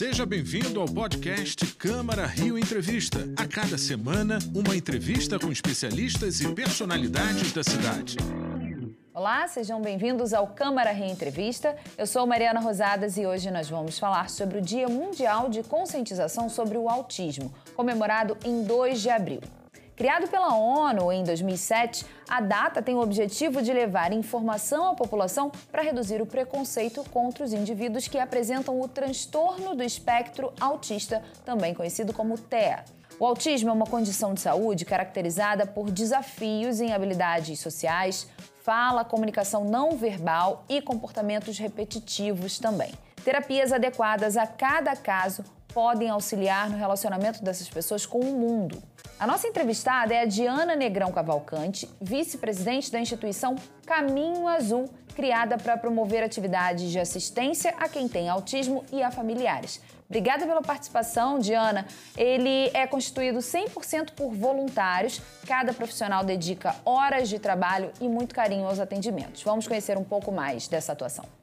Seja bem-vindo ao podcast Câmara Rio Entrevista. A cada semana, uma entrevista com especialistas e personalidades da cidade. Olá, sejam bem-vindos ao Câmara Rio Entrevista. Eu sou Mariana Rosadas e hoje nós vamos falar sobre o Dia Mundial de Conscientização sobre o Autismo, comemorado em 2 de abril. Criado pela ONU em 2007, a data tem o objetivo de levar informação à população para reduzir o preconceito contra os indivíduos que apresentam o transtorno do espectro autista, também conhecido como TEA. O autismo é uma condição de saúde caracterizada por desafios em habilidades sociais, fala, comunicação não verbal e comportamentos repetitivos também. Terapias adequadas a cada caso podem auxiliar no relacionamento dessas pessoas com o mundo. A nossa entrevistada é a Diana Negrão Cavalcante, vice-presidente da instituição Caminho Azul, criada para promover atividades de assistência a quem tem autismo e a familiares. Obrigada pela participação, Diana. Ele é constituído 100% por voluntários. Cada profissional dedica horas de trabalho e muito carinho aos atendimentos. Vamos conhecer um pouco mais dessa atuação.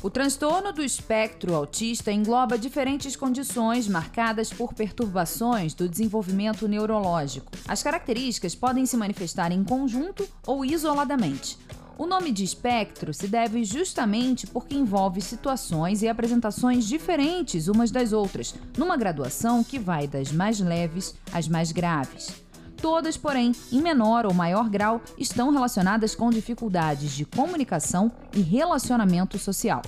O transtorno do espectro autista engloba diferentes condições marcadas por perturbações do desenvolvimento neurológico. As características podem se manifestar em conjunto ou isoladamente. O nome de espectro se deve justamente porque envolve situações e apresentações diferentes umas das outras, numa graduação que vai das mais leves às mais graves. Todas, porém, em menor ou maior grau, estão relacionadas com dificuldades de comunicação e relacionamento social.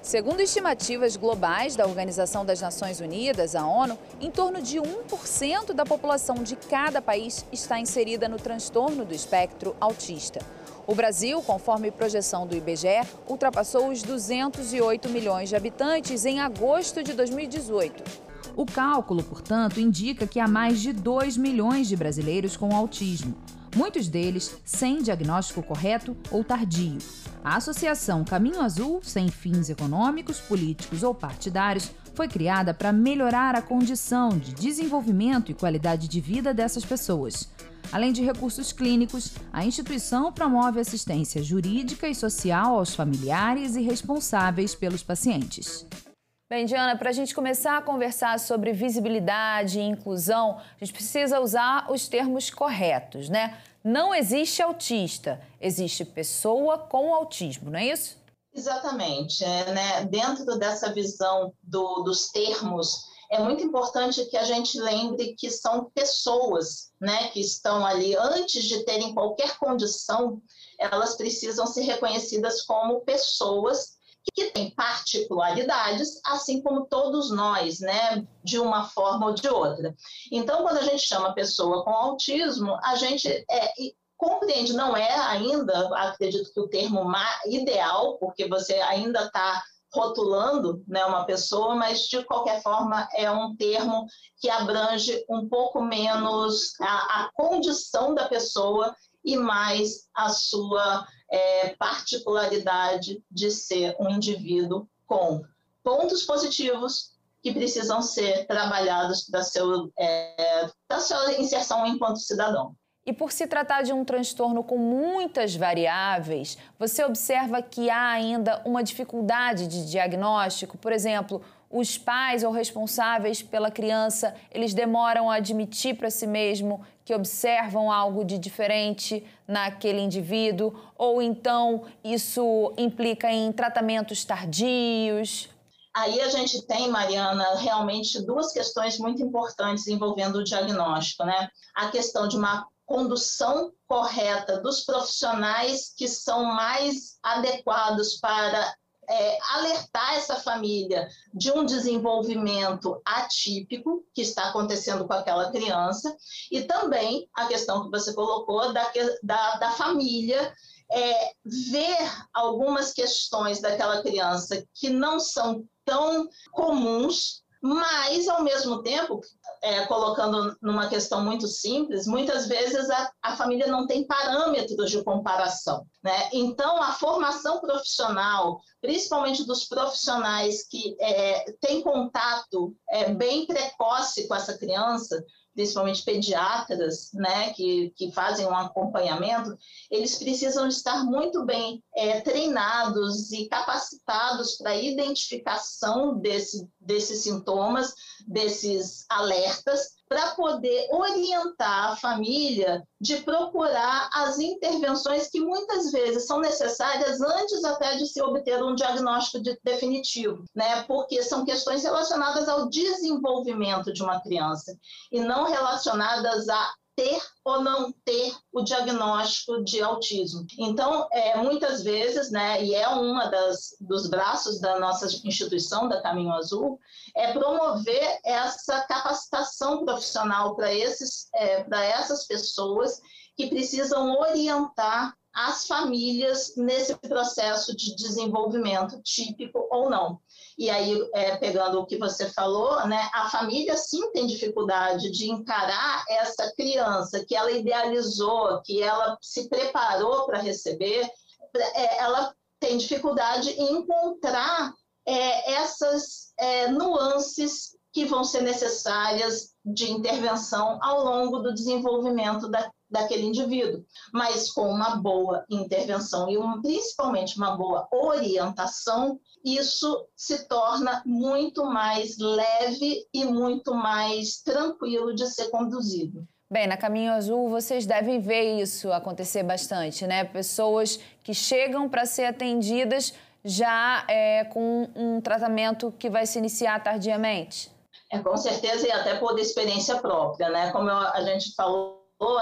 Segundo estimativas globais da Organização das Nações Unidas, a ONU, em torno de 1% da população de cada país está inserida no transtorno do espectro autista. O Brasil, conforme projeção do IBGE, ultrapassou os 208 milhões de habitantes em agosto de 2018. O cálculo, portanto, indica que há mais de 2 milhões de brasileiros com autismo, muitos deles sem diagnóstico correto ou tardio. A Associação Caminho Azul, sem fins econômicos, políticos ou partidários, foi criada para melhorar a condição de desenvolvimento e qualidade de vida dessas pessoas. Além de recursos clínicos, a instituição promove assistência jurídica e social aos familiares e responsáveis pelos pacientes. Bem, Diana, para a gente começar a conversar sobre visibilidade e inclusão, a gente precisa usar os termos corretos, né? Não existe autista, existe pessoa com autismo, não é isso? Exatamente. É, né? Dentro dessa visão do, dos termos, é muito importante que a gente lembre que são pessoas né, que estão ali, antes de terem qualquer condição, elas precisam ser reconhecidas como pessoas que tem particularidades, assim como todos nós, né, de uma forma ou de outra. Então, quando a gente chama pessoa com autismo, a gente é, compreende, não é ainda, acredito que o termo ideal, porque você ainda está rotulando né, uma pessoa, mas de qualquer forma é um termo que abrange um pouco menos a, a condição da pessoa e mais a sua é, particularidade de ser um indivíduo com pontos positivos que precisam ser trabalhados para é, sua inserção enquanto cidadão. E por se tratar de um transtorno com muitas variáveis, você observa que há ainda uma dificuldade de diagnóstico? Por exemplo, os pais ou responsáveis pela criança, eles demoram a admitir para si mesmo que observam algo de diferente naquele indivíduo, ou então isso implica em tratamentos tardios? Aí a gente tem, Mariana, realmente duas questões muito importantes envolvendo o diagnóstico, né? A questão de uma condução correta dos profissionais que são mais adequados para é, alertar essa família de um desenvolvimento atípico que está acontecendo com aquela criança, e também a questão que você colocou da, da, da família é, ver algumas questões daquela criança que não são tão comuns mas, ao mesmo tempo, é, colocando numa questão muito simples, muitas vezes a, a, família não tem parâmetros de comparação. Né? Então, a formação profissional, principalmente dos profissionais que é, têm contato é, bem precoce com essa criança, principalmente pediatras, né, que, que fazem um acompanhamento, eles precisam estar muito bem é, treinados e capacitados para a identificação desse, desses sintomas, desses alertas, para poder orientar a família de procurar as intervenções que muitas vezes são necessárias antes até de se obter um diagnóstico de, definitivo, né? Porque são questões relacionadas ao desenvolvimento de uma criança e não relacionadas a ou não ter o diagnóstico de autismo. Então, é, muitas vezes, né, e é uma das dos braços da nossa instituição da Caminho Azul, é promover essa capacitação profissional para esses é, para essas pessoas que precisam orientar as famílias nesse processo de desenvolvimento típico ou não. E aí, é, pegando o que você falou, né, a família sim tem dificuldade de encarar essa criança que ela idealizou, que ela se preparou para receber, é, ela tem dificuldade em encontrar é, essas é, nuances que vão ser necessárias de intervenção ao longo do desenvolvimento da, daquele indivíduo, mas com uma boa intervenção e um, principalmente uma boa orientação, isso se torna muito mais leve e muito mais tranquilo de ser conduzido. Bem, na Caminho Azul vocês devem ver isso acontecer bastante, né? Pessoas que chegam para ser atendidas já é, com um tratamento que vai se iniciar tardiamente. É, com certeza, e até por experiência própria, né? Como a gente falou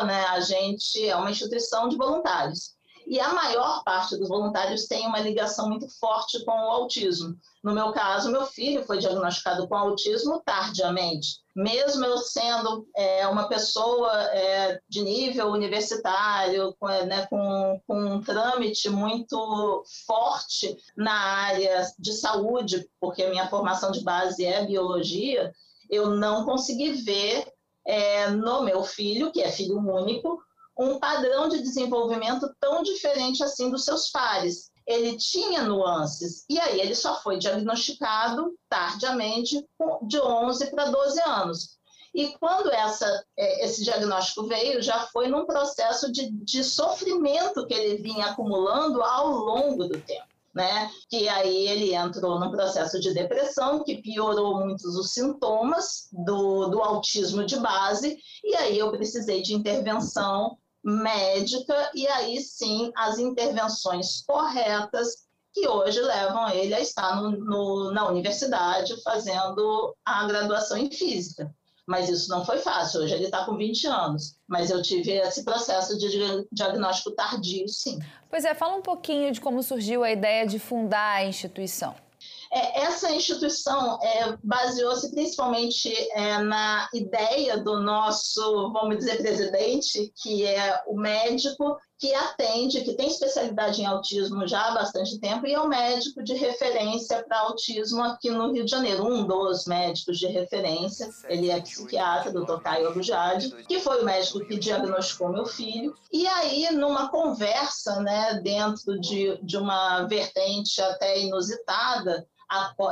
né, a gente é uma instituição de voluntários. E a maior parte dos voluntários tem uma ligação muito forte com o autismo. No meu caso, meu filho foi diagnosticado com autismo tardiamente. Mesmo eu sendo é, uma pessoa é, de nível universitário, com, é, né, com, com um trâmite muito forte na área de saúde, porque minha formação de base é biologia, eu não consegui ver é, no meu filho, que é filho único, um padrão de desenvolvimento tão diferente assim dos seus pares. Ele tinha nuances, e aí ele só foi diagnosticado tardiamente, de 11 para 12 anos. E quando essa, é, esse diagnóstico veio, já foi num processo de, de sofrimento que ele vinha acumulando ao longo do tempo né? Que aí ele entrou num processo de depressão que piorou muitos os sintomas do, do autismo de base, e aí eu precisei de intervenção médica, e aí sim as intervenções corretas que hoje levam ele a estar no, no, na universidade fazendo a graduação em física mas isso não foi fácil. Hoje ele está com 20 anos, mas eu tive esse processo de diagnóstico tardio, sim. Pois é, fala um pouquinho de como surgiu a ideia de fundar a instituição. É, essa instituição é, baseou-se principalmente é, na ideia do nosso, vamos dizer, presidente, que é o médico que atende, que tem especialidade em autismo já há bastante tempo e é o médico de referência para autismo aqui no Rio de Janeiro, um dos médicos de referência. Ele é psiquiatra, doutor Caio Abujade, que foi o médico que diagnosticou meu filho. E aí, numa conversa, né, dentro de, de uma vertente até inusitada,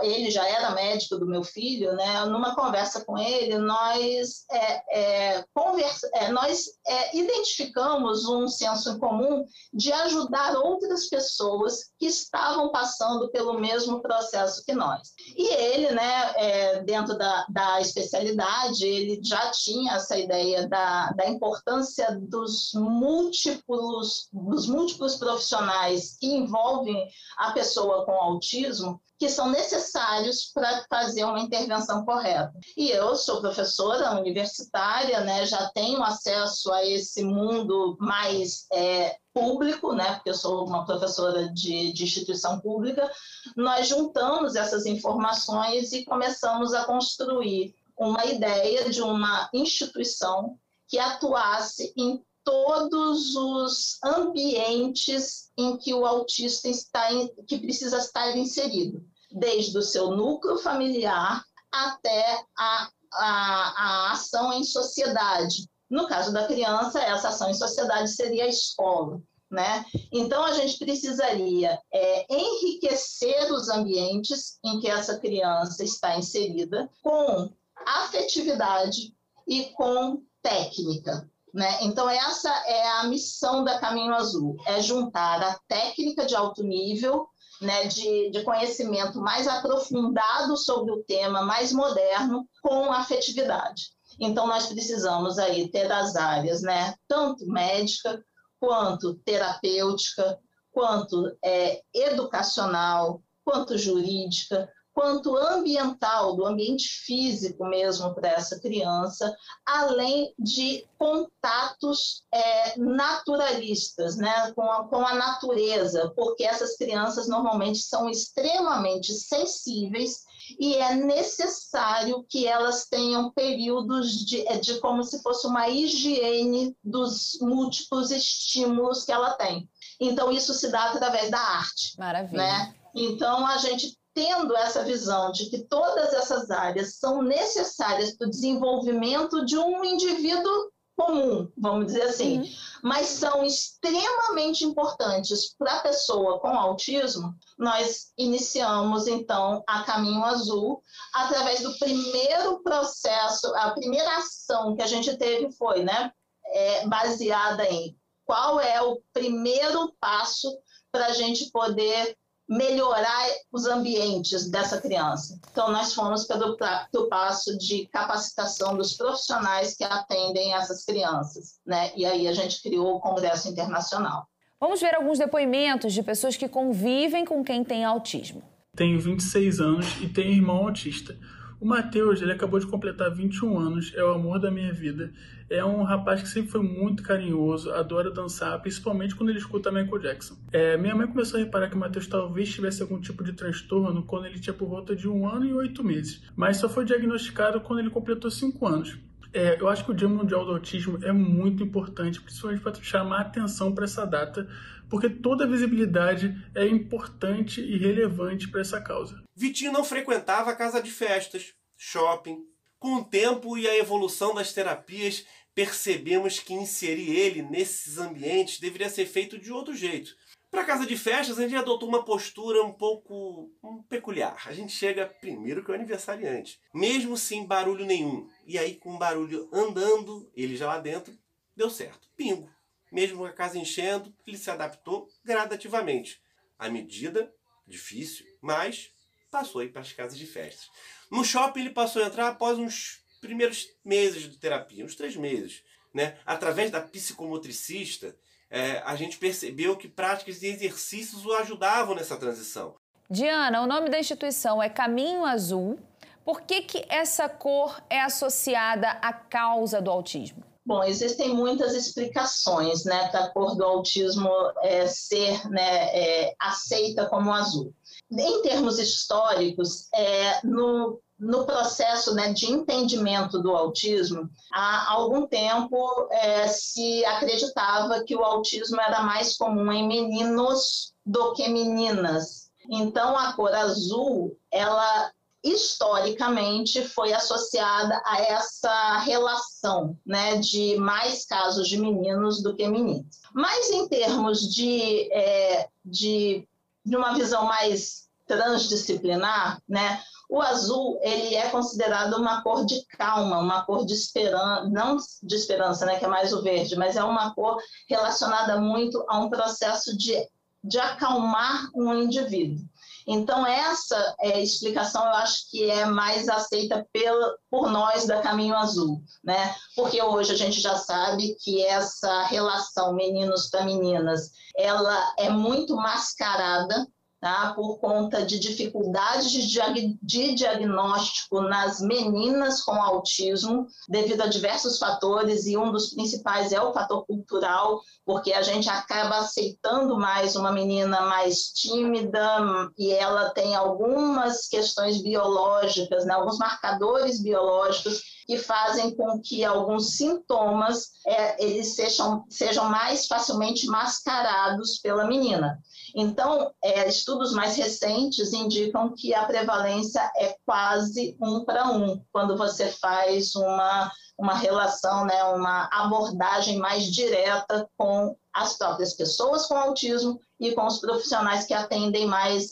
ele já era médico do meu filho, né? Numa conversa com ele, nós, é, é, conversa, é, nós é, identificamos um senso em comum de ajudar outras pessoas que estavam passando pelo mesmo processo que nós. E ele, né, é, dentro da, da especialidade, ele já tinha essa ideia da, da importância dos múltiplos, dos múltiplos profissionais que envolvem a pessoa com autismo que são necessários para fazer uma intervenção correta. E eu sou professora universitária, né, já tenho acesso a esse mundo mais é, público, né, porque eu sou uma professora de, de instituição pública. Nós juntamos essas informações e começamos a construir uma ideia de uma instituição que atuasse em todos os ambientes em que o autista está que precisa estar inserido desde o seu núcleo familiar até a, a, a ação em sociedade. No caso da criança, essa ação em sociedade seria a escola. Né? Então, a gente precisaria é, enriquecer os ambientes em que essa criança está inserida com afetividade e com técnica. Né? Então, essa é a missão da Caminho Azul: é juntar a técnica de alto nível, né, de, de conhecimento mais aprofundado sobre o tema, mais moderno, com afetividade. Então, nós precisamos aí ter as áreas, né, tanto médica, quanto terapêutica, quanto é, educacional, quanto jurídica, quanto ambiental, do ambiente físico mesmo para essa criança, além de contatos é, naturalistas né, com a, com a natureza, porque essas crianças normalmente são extremamente sensíveis e é necessário que elas tenham períodos de, é, de como se fosse uma higiene dos múltiplos estímulos que ela tem. Então, isso se dá através da arte. Maravilha. Né? Então, a gente tendo essa visão de que todas essas áreas são necessárias para o desenvolvimento de um indivíduo comum, vamos dizer assim, uhum. mas são extremamente importantes para a pessoa com autismo, nós iniciamos então a Caminho Azul através do primeiro processo, a primeira ação que a gente teve foi, né, é, baseada em qual é o primeiro passo para a gente poder melhorar os ambientes dessa criança. Então, nós fomos pelo, pelo passo de capacitação dos profissionais que atendem essas crianças, né? E aí a gente criou o Congresso Internacional. Vamos ver alguns depoimentos de pessoas que convivem com quem tem autismo. Tenho 26 anos e tenho irmão autista. O Matheus, ele acabou de completar 21 anos, é o amor da minha vida. É um rapaz que sempre foi muito carinhoso, adora dançar, principalmente quando ele escuta Michael Jackson. É, minha mãe começou a reparar que o Matheus talvez tivesse algum tipo de transtorno quando ele tinha por volta de um ano e oito meses, mas só foi diagnosticado quando ele completou cinco anos. É, eu acho que o Dia Mundial do Autismo é muito importante, principalmente para chamar atenção para essa data, porque toda visibilidade é importante e relevante para essa causa. Vitinho não frequentava casa de festas, shopping. Com o tempo e a evolução das terapias, percebemos que inserir ele nesses ambientes deveria ser feito de outro jeito. Para casa de festas, a gente adotou uma postura um pouco um, peculiar. A gente chega primeiro que o aniversariante, mesmo sem barulho nenhum. E aí, com barulho andando, ele já lá dentro, deu certo. Pingo. Mesmo a casa enchendo, ele se adaptou gradativamente. À medida, difícil, mas passou aí para as casas de festas. No shopping ele passou a entrar após uns primeiros meses de terapia, uns três meses. Né? Através da psicomotricista, é, a gente percebeu que práticas e exercícios o ajudavam nessa transição. Diana, o nome da instituição é Caminho Azul. Por que, que essa cor é associada à causa do autismo? Bom, existem muitas explicações né, da cor do autismo é, ser né, é, aceita como azul. Em termos históricos, é, no, no processo né, de entendimento do autismo, há algum tempo é, se acreditava que o autismo era mais comum em meninos do que meninas. Então, a cor azul, ela historicamente foi associada a essa relação, né, de mais casos de meninos do que meninas. Mas em termos de, é, de, de uma visão mais transdisciplinar, né, o azul ele é considerado uma cor de calma, uma cor de esperança, não de esperança, né, que é mais o verde, mas é uma cor relacionada muito a um processo de, de acalmar um indivíduo. Então, essa é, explicação eu acho que é mais aceita pela, por nós da Caminho Azul, né? Porque hoje a gente já sabe que essa relação meninos para meninas, ela é muito mascarada tá? por conta de dificuldades de, diag de diagnóstico nas meninas com autismo, devido a diversos fatores, e um dos principais é o fator cultural, porque a gente acaba aceitando mais uma menina mais tímida e ela tem algumas questões biológicas, né? alguns marcadores biológicos que fazem com que alguns sintomas é, eles sejam, sejam mais facilmente mascarados pela menina. Então, é, estudos mais recentes indicam que a prevalência é quase um para um, quando você faz uma, uma relação, né, uma abordagem mais direta com as próprias pessoas com autismo e com os profissionais que atendem mais,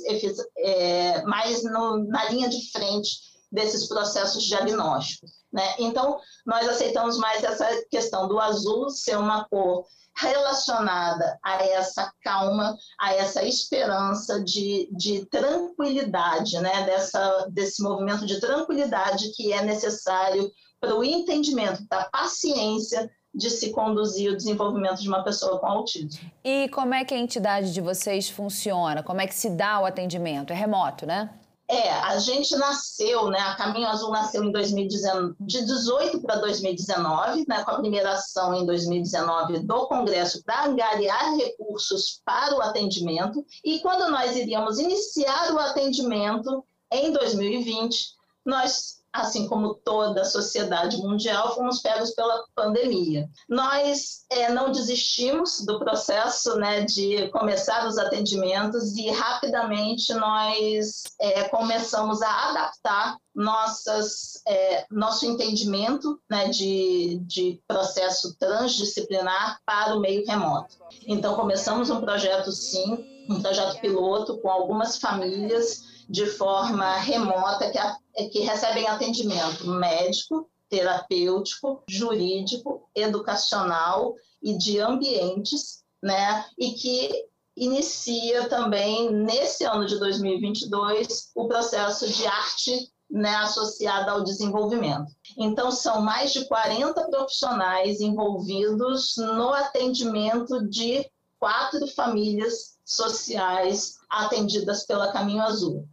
é, mais no, na linha de frente desses processos diagnósticos. Né? Então, nós aceitamos mais essa questão do azul ser uma cor relacionada a essa calma, a essa esperança de, de tranquilidade, né? Dessa, desse movimento de tranquilidade que é necessário para o entendimento da paciência de se conduzir o desenvolvimento de uma pessoa com autismo. E como é que a entidade de vocês funciona? Como é que se dá o atendimento? É remoto, né? É, a gente nasceu, né? A Caminho Azul nasceu em 2019, de 18 para 2019, né? Com a primeira ação em 2019 do Congresso para angariar recursos para o atendimento. E quando nós iríamos iniciar o atendimento em 2020, nós assim como toda a sociedade mundial, fomos pegos pela pandemia. Nós é, não desistimos do processo né, de começar os atendimentos e rapidamente nós é, começamos a adaptar nossas, é, nosso entendimento né, de, de processo transdisciplinar para o meio remoto. Então, começamos um projeto, sim, um projeto piloto com algumas famílias de forma remota que, que recebem atendimento médico, terapêutico, jurídico, educacional e de ambientes, né? E que inicia também nesse ano de 2022 o processo de arte né, associada ao desenvolvimento. Então, são mais de 40 profissionais envolvidos no atendimento de quatro famílias sociais atendidas pela Caminho Azul.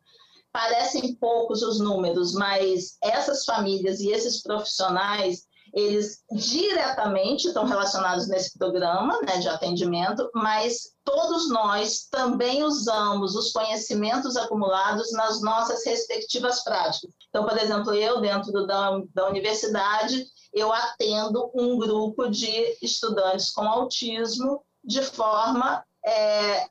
Parecem poucos os números, mas essas famílias e esses profissionais, eles diretamente estão relacionados nesse programa né, de atendimento, mas todos nós também usamos os conhecimentos acumulados nas nossas respectivas práticas. Então, por exemplo, eu, dentro da, da universidade, eu atendo um grupo de estudantes com autismo de forma é,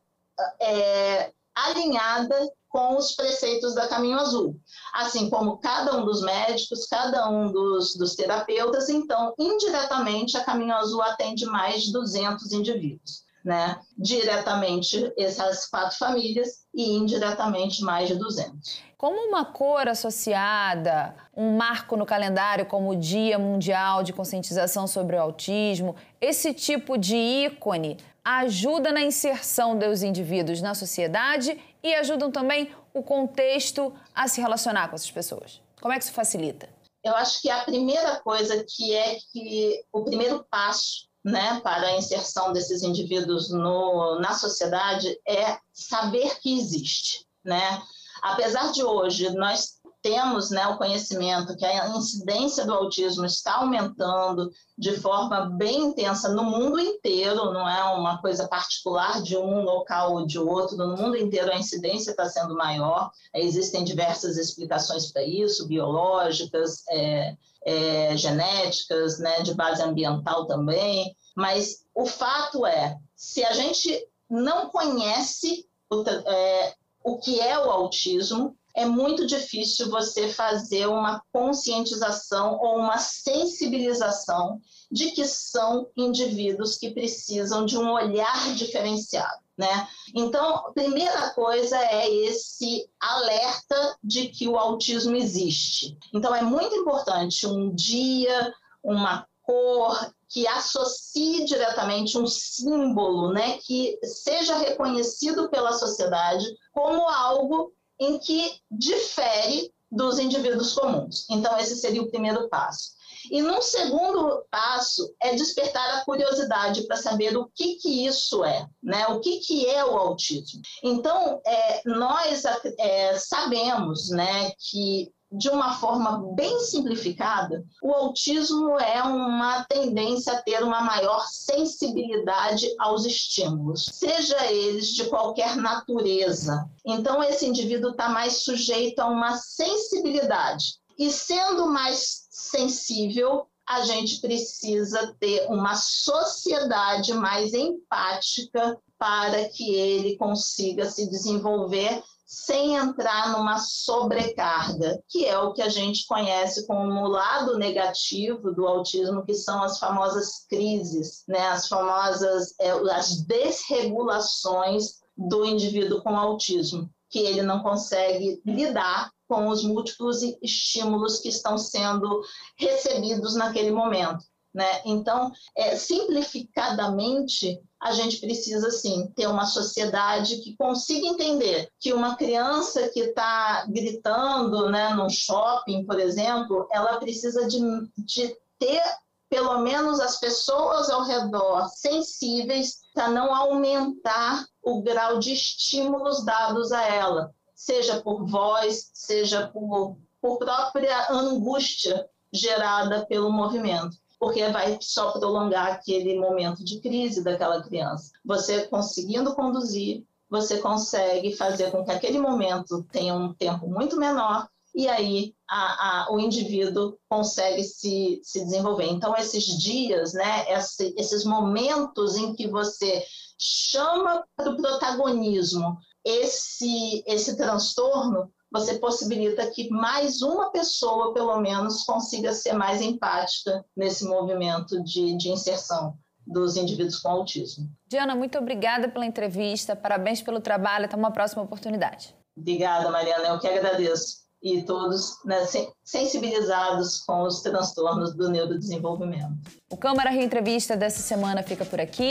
é, alinhada com os preceitos da Caminho Azul. Assim como cada um dos médicos, cada um dos, dos terapeutas, então, indiretamente, a Caminho Azul atende mais de 200 indivíduos. Né? Diretamente essas quatro famílias e indiretamente mais de 200. Como uma cor associada, um marco no calendário como o Dia Mundial de Conscientização sobre o Autismo, esse tipo de ícone ajuda na inserção dos indivíduos na sociedade e ajudam também o contexto a se relacionar com essas pessoas. Como é que isso facilita? Eu acho que a primeira coisa que é que o primeiro passo né, para a inserção desses indivíduos no, na sociedade é saber que existe. Né? Apesar de hoje nós temos né, o conhecimento que a incidência do autismo está aumentando de forma bem intensa no mundo inteiro, não é uma coisa particular de um local ou de outro, no mundo inteiro a incidência está sendo maior, existem diversas explicações para isso, biológicas, é, é, genéticas, né, de base ambiental também, mas o fato é, se a gente não conhece o, é, o que é o autismo, é muito difícil você fazer uma conscientização ou uma sensibilização de que são indivíduos que precisam de um olhar diferenciado. Né? Então, primeira coisa é esse alerta de que o autismo existe. Então, é muito importante um dia, uma cor, que associe diretamente um símbolo, né, que seja reconhecido pela sociedade como algo em que difere dos indivíduos comuns. Então, esse seria o primeiro passo. E num segundo passo é despertar a curiosidade para saber o que, que isso é, né? O que, que é o autismo. Então, é, nós é, sabemos, né, que de uma forma bem simplificada, o autismo é uma tendência a ter uma maior sensibilidade aos estímulos, seja eles de qualquer natureza. Então, esse indivíduo está mais sujeito a uma sensibilidade. E sendo mais sensível, a gente precisa ter uma sociedade mais empática para que ele consiga se desenvolver sem entrar numa sobrecarga, que é o que a gente conhece como o lado negativo do autismo, que são as famosas crises, né? as famosas é, as desregulações do indivíduo com autismo, que ele não consegue lidar com os múltiplos estímulos que estão sendo recebidos naquele momento. Né? Então, é, simplificadamente, a gente precisa, sim, ter uma sociedade que consiga entender que uma criança que está gritando né, no shopping, por exemplo, ela precisa de, de ter pelo menos as pessoas ao redor sensíveis para não aumentar o grau de estímulos dados a ela, seja por voz, seja por, por própria angústia gerada pelo movimento porque vai só prolongar aquele momento de crise daquela criança. Você conseguindo conduzir, você consegue fazer com que aquele momento tenha um tempo muito menor e aí a, a, o indivíduo consegue se, se desenvolver. Então, esses dias, né, esse, esses momentos em que você chama para o protagonismo esse, esse transtorno, você possibilita que mais uma pessoa, pelo menos, consiga ser mais empática nesse movimento de, de inserção dos indivíduos com autismo. Diana, muito obrigada pela entrevista, parabéns pelo trabalho, até uma próxima oportunidade. Obrigada, Mariana, eu que agradeço. E todos né, sensibilizados com os transtornos do neurodesenvolvimento. O Câmara Reentrevista dessa semana fica por aqui.